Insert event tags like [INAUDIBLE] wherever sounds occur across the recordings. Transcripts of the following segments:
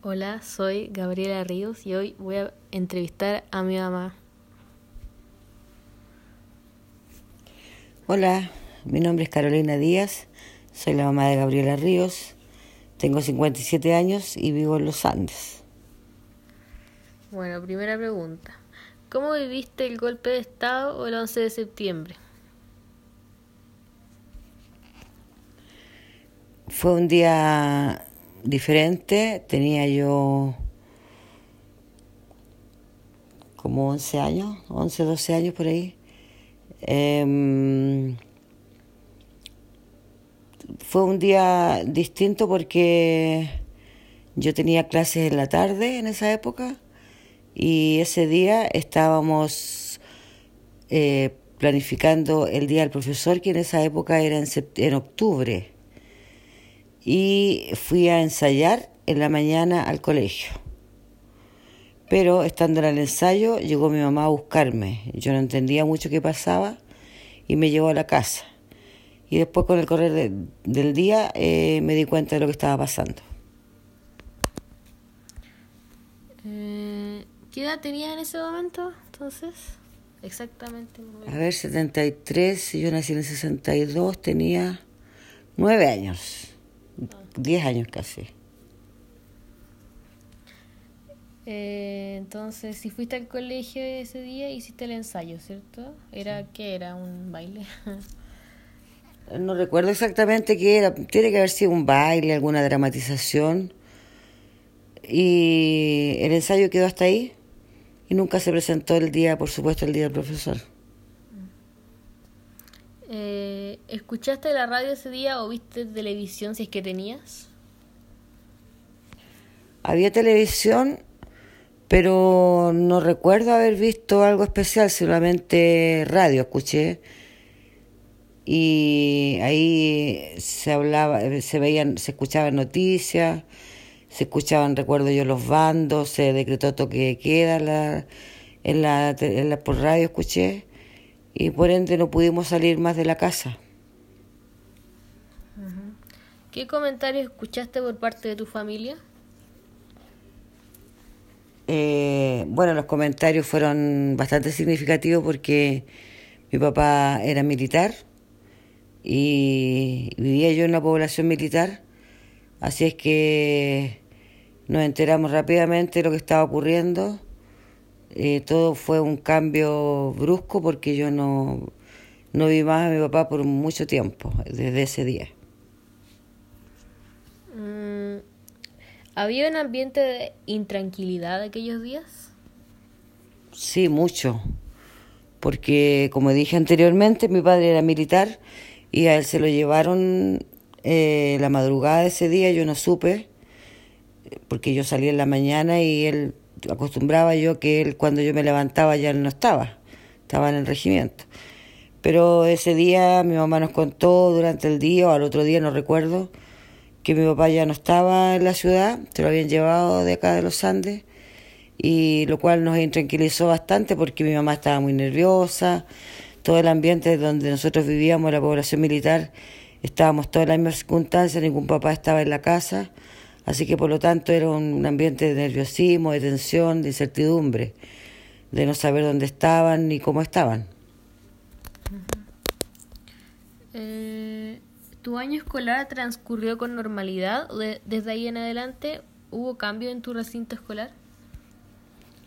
Hola, soy Gabriela Ríos y hoy voy a entrevistar a mi mamá. Hola, mi nombre es Carolina Díaz, soy la mamá de Gabriela Ríos, tengo 57 años y vivo en los Andes. Bueno, primera pregunta. ¿Cómo viviste el golpe de Estado o el 11 de septiembre? Fue un día diferente, tenía yo como 11 años, 11, 12 años por ahí. Em, fue un día distinto porque yo tenía clases en la tarde en esa época y ese día estábamos eh, planificando el Día del Profesor, que en esa época era en, en octubre y fui a ensayar en la mañana al colegio. Pero estando en el ensayo llegó mi mamá a buscarme. Yo no entendía mucho qué pasaba y me llevó a la casa. Y después con el correr del día eh, me di cuenta de lo que estaba pasando. Eh, ¿Qué edad tenía en ese momento entonces? Exactamente. A ver, 73, yo nací en el 62, tenía nueve años. 10 años casi. Eh, entonces, si fuiste al colegio ese día, hiciste el ensayo, ¿cierto? ¿Era qué era? ¿Un baile? [LAUGHS] no recuerdo exactamente qué era. Tiene que haber sido un baile, alguna dramatización. Y el ensayo quedó hasta ahí. Y nunca se presentó el día, por supuesto, el día del profesor. Eh, ¿Escuchaste la radio ese día o viste televisión si es que tenías? Había televisión, pero no recuerdo haber visto algo especial, solamente radio escuché. Y ahí se hablaba, se veían, se escuchaban noticias, se escuchaban, recuerdo yo, los bandos, se decretó toque de queda la, en la, por radio escuché y por ende no pudimos salir más de la casa. ¿Qué comentarios escuchaste por parte de tu familia? Eh, bueno, los comentarios fueron bastante significativos porque mi papá era militar y vivía yo en una población militar, así es que nos enteramos rápidamente de lo que estaba ocurriendo eh, todo fue un cambio brusco porque yo no, no vi más a mi papá por mucho tiempo, desde ese día. Mm, ¿Había un ambiente de intranquilidad aquellos días? Sí, mucho. Porque, como dije anteriormente, mi padre era militar y a él se lo llevaron eh, la madrugada de ese día, yo no supe, porque yo salí en la mañana y él acostumbraba yo que él cuando yo me levantaba ya no estaba, estaba en el regimiento. Pero ese día mi mamá nos contó durante el día o al otro día, no recuerdo, que mi papá ya no estaba en la ciudad, se lo habían llevado de acá de los Andes, y lo cual nos intranquilizó bastante porque mi mamá estaba muy nerviosa, todo el ambiente donde nosotros vivíamos, la población militar, estábamos todas las mismas circunstancias, ningún papá estaba en la casa, Así que por lo tanto era un ambiente de nerviosismo, de tensión, de incertidumbre, de no saber dónde estaban ni cómo estaban. Eh, ¿Tu año escolar transcurrió con normalidad? ¿Desde ahí en adelante hubo cambio en tu recinto escolar?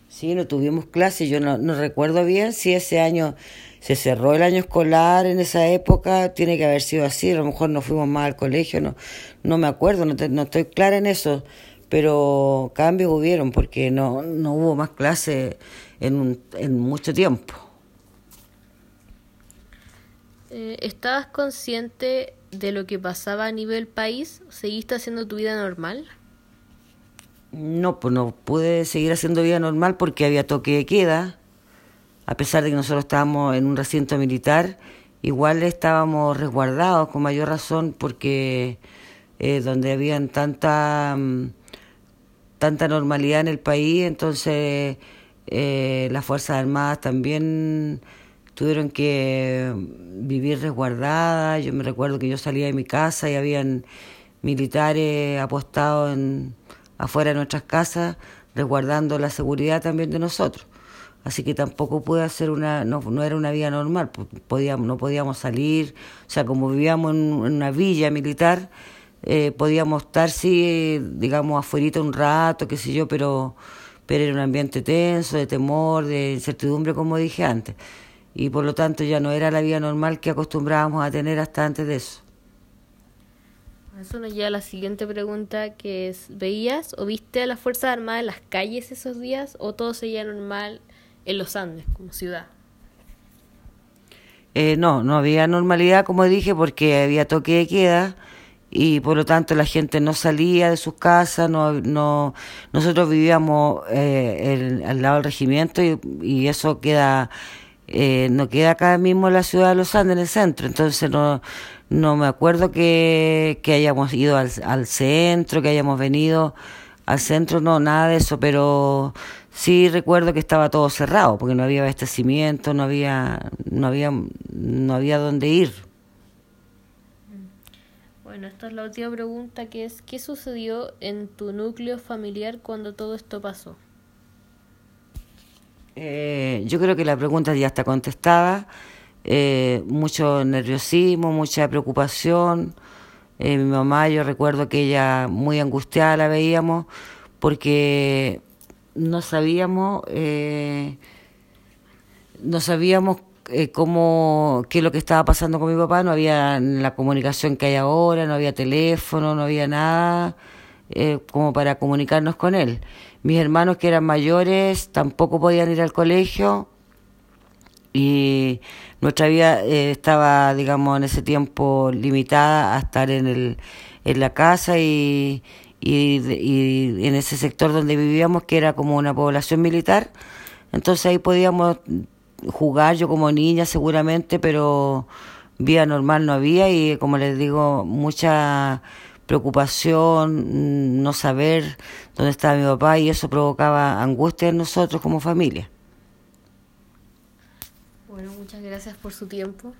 Sí, no tuvimos clases. Yo no, no recuerdo bien si ese año se cerró el año escolar en esa época, tiene que haber sido así, a lo mejor no fuimos más al colegio, no, no me acuerdo, no, no estoy clara en eso, pero cambios hubieron porque no, no hubo más clases en, en mucho tiempo. Eh, ¿Estabas consciente de lo que pasaba a nivel país? ¿Seguiste haciendo tu vida normal? No, pues no pude seguir haciendo vida normal porque había toque de queda a pesar de que nosotros estábamos en un recinto militar, igual estábamos resguardados con mayor razón porque eh, donde habían tanta, mm, tanta normalidad en el país, entonces eh, las Fuerzas Armadas también tuvieron que vivir resguardadas. Yo me recuerdo que yo salía de mi casa y habían militares apostados en, afuera de nuestras casas, resguardando la seguridad también de nosotros. Así que tampoco puede ser una, no, no era una vida normal, podíamos, no podíamos salir, o sea, como vivíamos en, una villa militar, eh, podíamos estar, sí, digamos, afuera un rato, qué sé yo, pero, pero era un ambiente tenso, de temor, de incertidumbre, como dije antes. Y por lo tanto ya no era la vida normal que acostumbrábamos a tener hasta antes de eso. Eso nos lleva a la siguiente pregunta, que es, ¿veías o viste a las Fuerzas Armadas en las calles esos días o todo seguía normal en los Andes como ciudad? Eh, no, no había normalidad, como dije, porque había toque de queda y por lo tanto la gente no salía de sus casas, no, no nosotros vivíamos eh, al lado del regimiento y, eso queda eh, no queda acá mismo en la ciudad de Los Andes, en el centro, entonces no, no me acuerdo que, que hayamos ido al, al centro, que hayamos venido al centro, no, nada de eso, pero sí recuerdo que estaba todo cerrado, porque no había abastecimiento, no había, no había, no había dónde ir. Bueno, esta es la última pregunta, que es, ¿qué sucedió en tu núcleo familiar cuando todo esto pasó? Eh, yo creo que la pregunta ya está contestada. Eh, mucho nerviosismo, mucha preocupación. Eh, mi mamá, yo recuerdo que ella muy angustiada la veíamos porque no sabíamos, eh, no sabíamos eh, cómo, qué es lo que estaba pasando con mi papá, no había la comunicación que hay ahora, no había teléfono, no había nada eh, como para comunicarnos con él. Mis hermanos que eran mayores tampoco podían ir al colegio y nuestra vida eh, estaba, digamos, en ese tiempo limitada a estar en, el, en la casa y, y, y en ese sector donde vivíamos, que era como una población militar. Entonces ahí podíamos jugar, yo como niña seguramente, pero vida normal no había y como les digo, mucha preocupación, no saber dónde estaba mi papá y eso provocaba angustia en nosotros como familia. Bueno, muchas gracias por su tiempo.